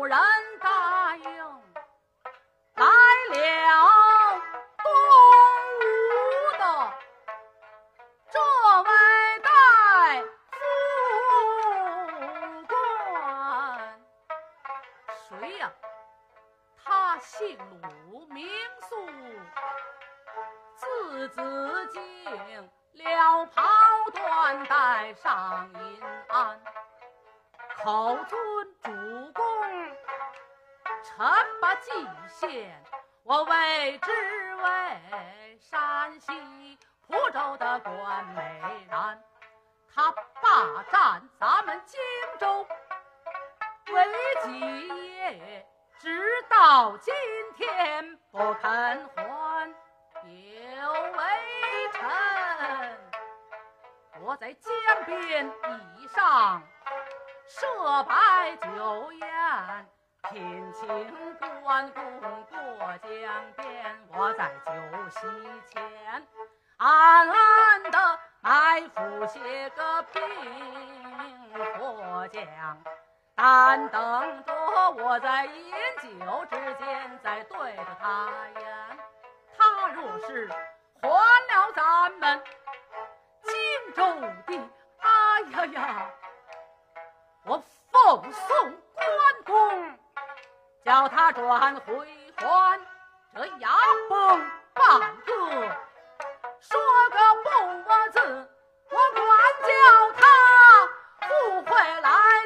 有人答应，来了东吴的这位大夫官，谁呀？他姓鲁，名肃，字子敬，了袍缎带上银鞍，口尊主公。什把蓟县，我为之为山西蒲州的关美然，他霸占咱们荆州为己业，直到今天不肯还。有微臣，我在江边以上设摆酒宴。品请关公过江边，我在酒席前暗暗的埋伏些个兵过江，但等着我在饮酒之间再对着他言，他若是还了咱们荆州的，哎呀呀，我奉送关公。叫他转回还，这牙崩半个，说个不字，我管叫他不回来。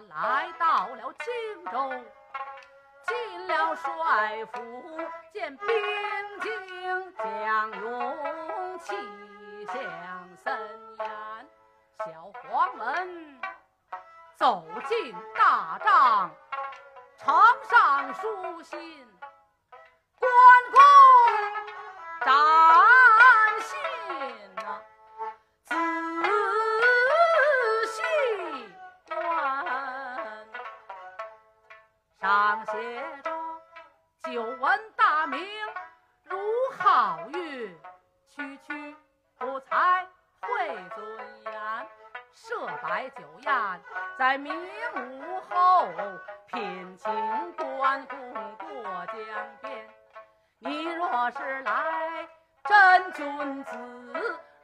来到了荆州进了帅府见兵将将勇气向森严小黄门走进大帐呈上书信关公长为尊严。设摆酒宴，在明午后品请关公过江边。你若是来，真君子；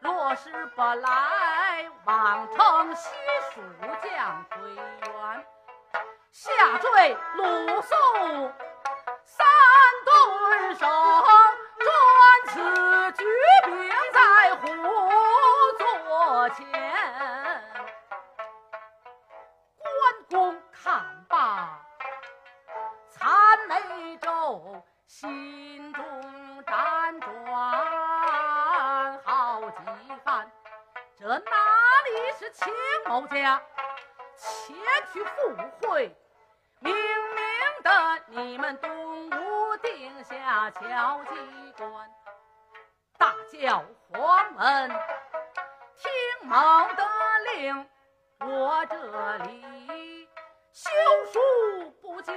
若是不来，枉称西蜀将推员。下坠鲁肃三顿手，专此前。关公看罢，参眉皱，心中辗转好几番。这哪里是秦某家前去赴会？明明的你们东吴定下敲击关，大叫黄门，某的令。我这里修书不急，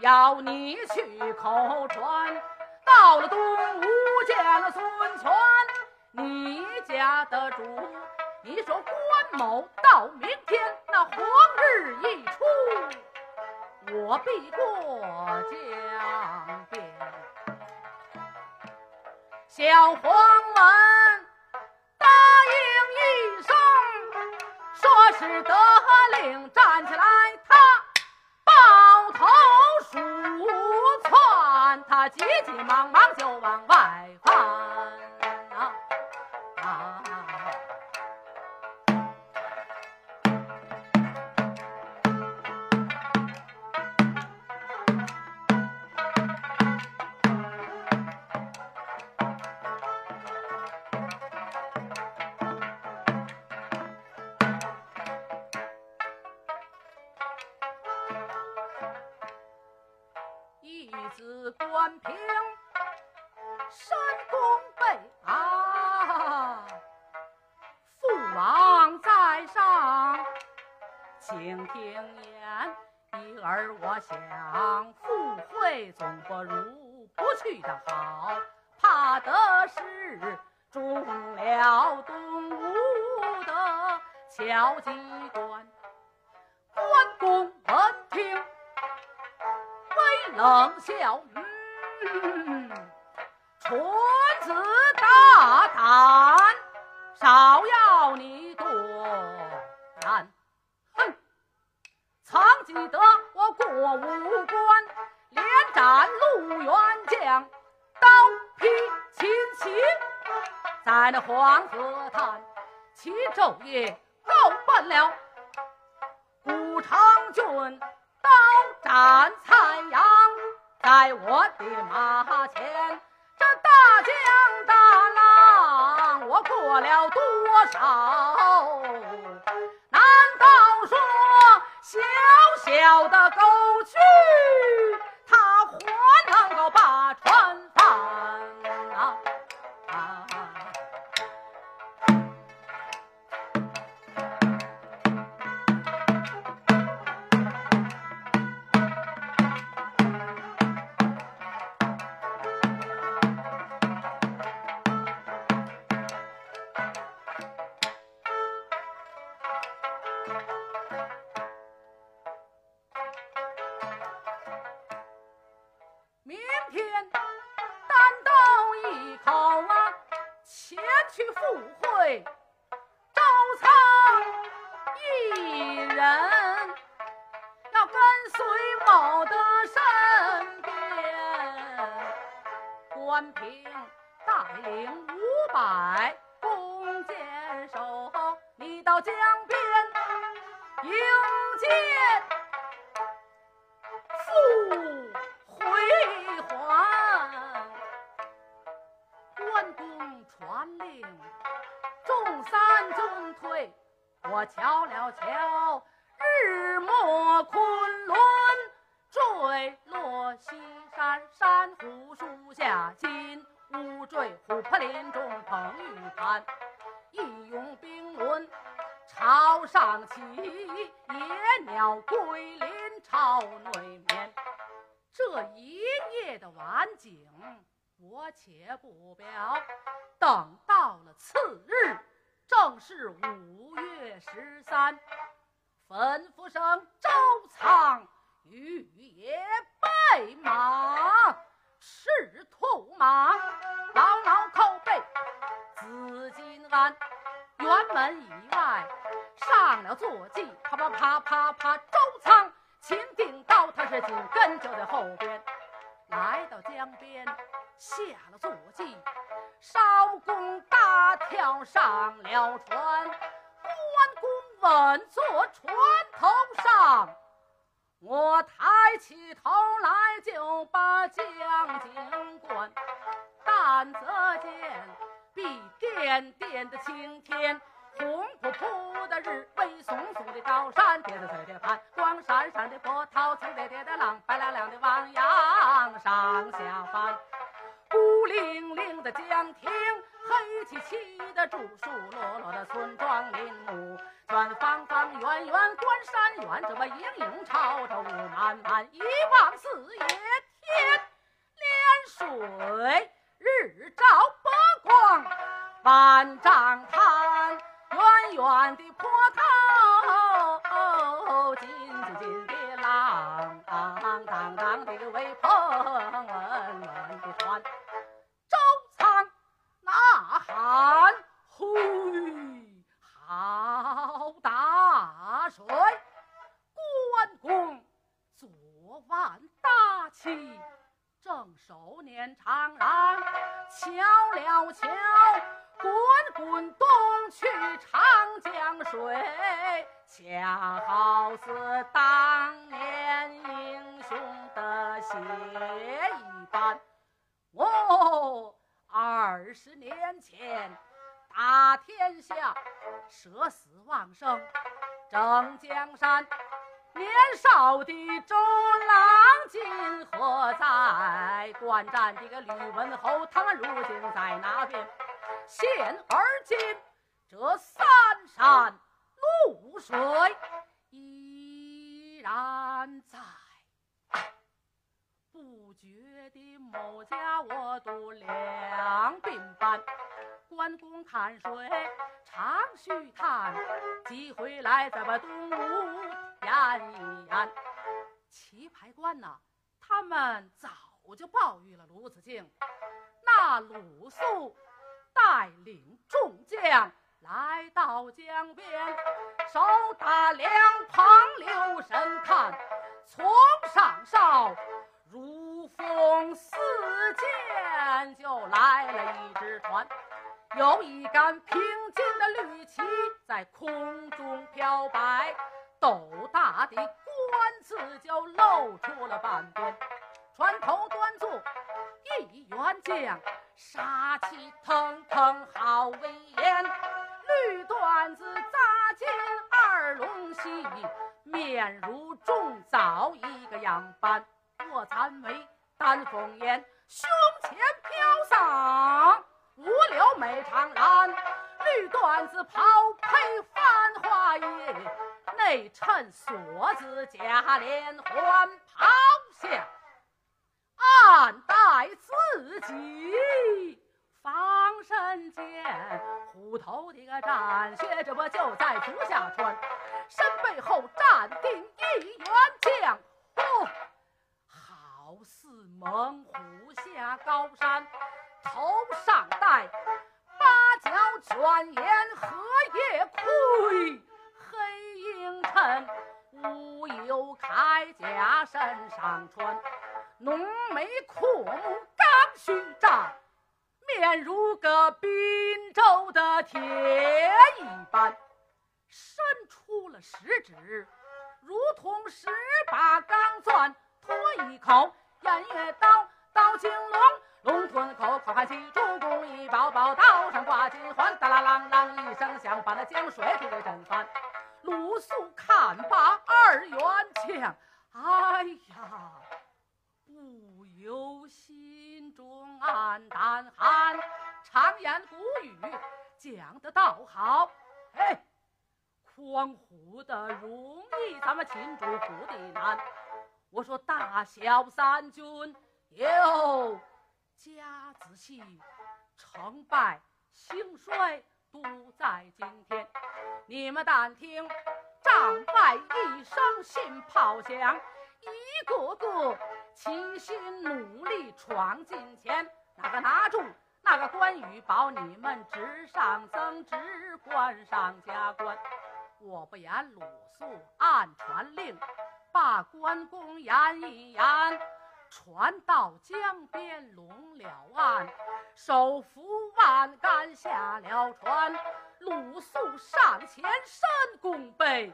要你去口传。到了东吴见了孙权，你家的主，你说关某到明天那黄日一出，我必过江边。小黄门只得令，站起来，他抱头鼠窜，他急急忙忙子关平深宫备啊，父王在上，请听言。一儿我想赴会总不如不去的好，怕的是中了东吴的敲机关。关公闻听。冷笑，嗯，蠢子大胆，少要你多难。哼，曾记得我过五关，连斩陆元将，刀劈秦琪，在那黄河滩，其昼夜够奔了古长郡。刀斩蔡阳，在我的马前，这大江大浪我过了多少？难道说小小的沟渠，它还到江边迎接，父回还。关公传令，众三军退。我瞧了瞧，日没昆仑坠落西山，珊瑚树下金乌坠，琥珀林中捧玉盘。朝上起，野鸟归林朝内眠。这一夜的晚景，我且不表。等到了次日，正是五月十三，吩咐声周仓御野备马，赤兔马牢牢扣背，紫金鞍，门以外上了坐骑，啪啪啪啪啪，周仓秦定刀，他是紧跟就在后边，来到江边，下了坐骑。少公大跳上了船，关公稳坐船头上。我抬起头来就把江景观，但则见碧点点的青天，红扑扑的日，威松松的高山，叠着翠叠盘，光闪闪的波涛，层叠叠的浪，白亮亮的汪洋上下翻。孤零零的江亭，黑漆漆的竹树，落落的村庄林木，远方方远远观山远，这么影影绰绰雾漫漫，一望四野天连水，日照波光万丈滩，远远的坡涛，哦，紧紧的浪，荡荡的微风，稳稳的船，周仓呐喊，呼，好大水，关公昨晚大气，正手捻长廊，瞧了瞧滚滚东。去长江水，恰好似当年英雄的血一般。哦，二十年前打天下，舍死忘生，争江山。年少的周郎今何在？观战的个吕文侯，他们如今在哪边？现而今这三山露水依然在。不觉的某家我读两鬓斑，关公看水常须叹，几回来咱们东吴。演一演，棋牌官呐，他们早就报与了鲁子敬。那鲁肃带领众将来到江边，手打两旁留神看，从上哨如风似箭，就来了一只船，有一杆绿缎子袍配繁花衣。内衬锁子加连环袍下，暗带自己防身剑，虎头的个战靴，这不就在足下穿，身背后站定一员将，嚯，好似猛虎下高山，头上戴八角卷帘荷叶盔。清晨，乌有铠甲身上穿，浓眉阔目刚须长，面如个滨州的铁一般，伸出了食指，如同十把钢钻，脱一口偃月刀，刀青龙，龙吞口，口含七主公一宝宝，刀上挂金环，哒啦啷啷一声响，把那江水给震翻。鲁肃看罢二员将，哎呀，不由心中暗胆寒。常言古语讲的倒好，哎，匡扶的容易，咱们擒住虎的难。我说大小三军有家子戏，成败兴衰都在今天。你们但听帐外一声信炮响，一个个齐心努力闯进前。哪个拿住那个关羽，保你们职上增职，官上加官。我不言鲁肃暗传令。把关公言一言，船到江边拢了岸，手扶万竿下了船。鲁肃上前深拱背，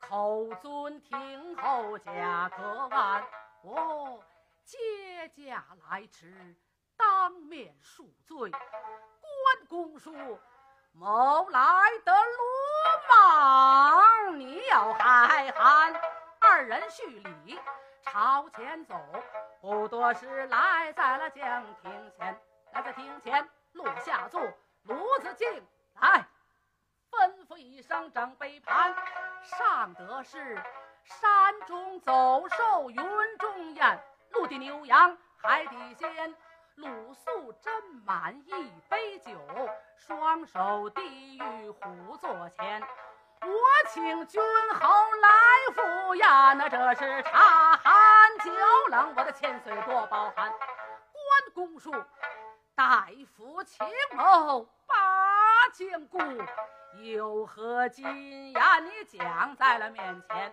口尊听候贾可安。我接驾来迟，当面恕罪。关公说：“某来得鲁莽，你要海涵？”二人叙礼，朝前走，不多时来在了江亭前。来在亭前落下座，卢子敬来，吩咐一声整杯盘，上得是山中走兽，云中雁，陆地牛羊，海底鲜。鲁肃斟满一杯酒，双手递与虎座前。我请君侯来赴宴，那这是茶寒酒冷，我的千岁多包涵。关公说：“大夫请谋把将故，有何金言？你讲在了面前。”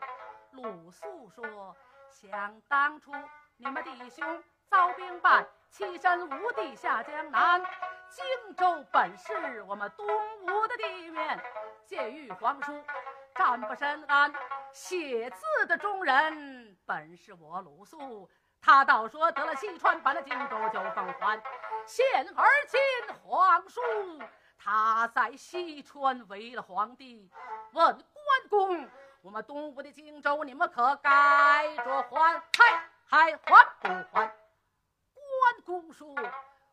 鲁肃说：“想当初你们弟兄遭兵败，栖身吴地下江南，荆州本是我们东吴的地面。”借玉皇书，占卜深谙，写字的中人本是我鲁肃。他倒说得了西川，把那荆州就奉还。现而今皇叔他在西川为了皇帝，问关公：我们东吴的荆州，你们可该着还？还还还不还？关公说：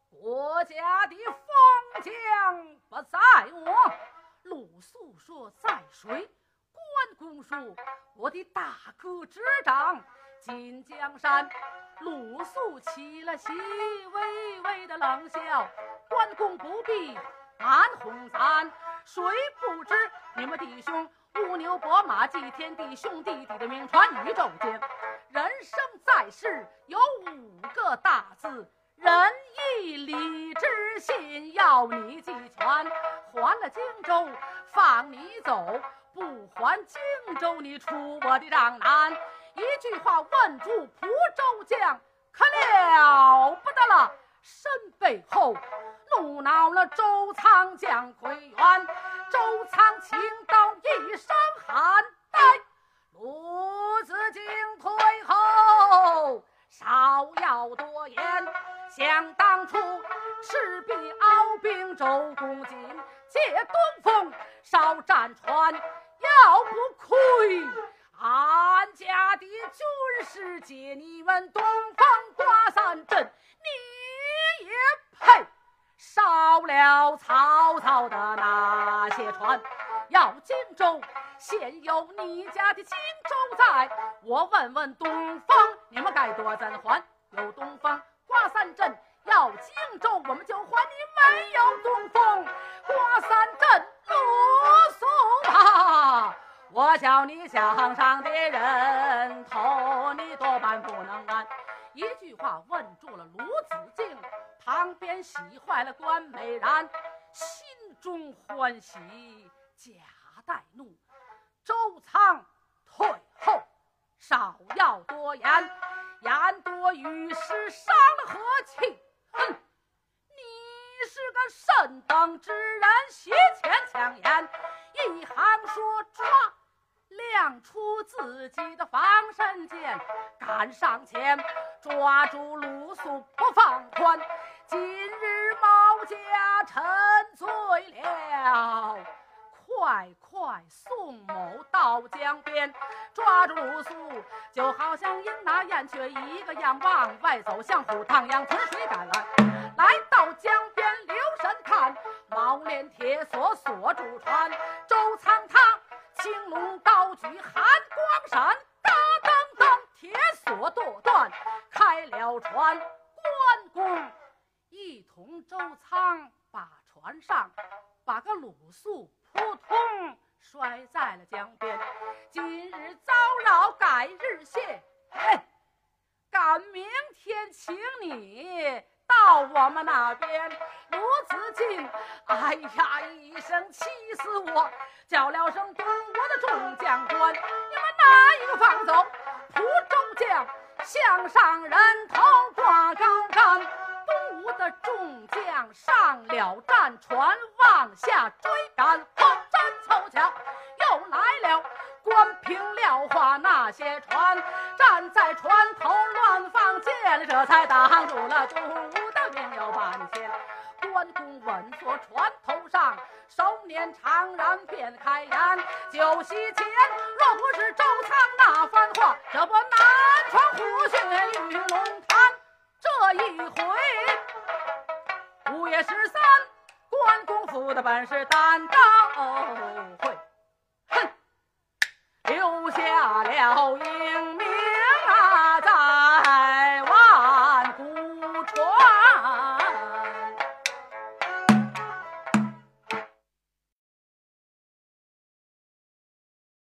国家的封疆不在我。鲁肃说：“在谁？”关公说：“我的大哥执掌金江山。”鲁肃起了席微微的冷笑：“关公不必暗哄咱，谁不知你们弟兄乌牛伯马祭天地，兄弟弟的名传宇宙间。人生在世有五个大字。”仁义礼智信，要你记全。还了。荆州，放你走；不还荆州，你出我的帐难。一句话问住蒲州将，可了不得了。身背后怒恼了周仓将奎元，周仓倾倒一声喊呆。鲁子敬退后，少要多言。想当初，赤壁鏖兵，周公瑾借东风烧战船，要不亏俺家的军师借你们东方刮三阵，你也配烧了曹操的那些船？要荆州，现有你家的荆州在，我问问东方，你们该多怎还？有东方。刮三阵要荆州，我们就还你没有东风。刮三阵啰嗦吧，我叫你向上的人头，你多半不能安。一句话问住了卢子敬，旁边喜坏了关美然，心中欢喜假带怒。周仓退后，少要多言。言多语失，伤了和气。哼，你是个甚等之人，斜前抢言，一行说。抓，亮出自己的防身剑，赶上前抓住鲁肃不放宽。今日毛家沉醉了，快快送某到江边，抓住鲁肃，就好像迎那燕雀一个样，往外走，像虎趟羊，从水赶来。毛链铁锁锁住船，周仓他青龙高举寒光闪，哒噔噔，铁锁剁断，开了船，关公一同周仓把船上。把个鲁肃扑通摔在了江边。今日遭扰，改日谢。嘿，赶明天请你到我们那边。罗子敬，哎呀一声气死我，叫了声东吴的众将官，你们哪一个放走？蒲州将向上人头挂高杆。东吴的众将上了战船，往下追赶，果真凑巧，又来了关平廖化那些船，站在船头乱放箭，这才挡住了东吴的兵有半千。关公稳坐船头上，手捻长髯便开言：酒席前若不是周仓那番话，这不南闯虎穴玉龙潭。这一回，五月十三，关公府的本事单刀会，哼，留下了英。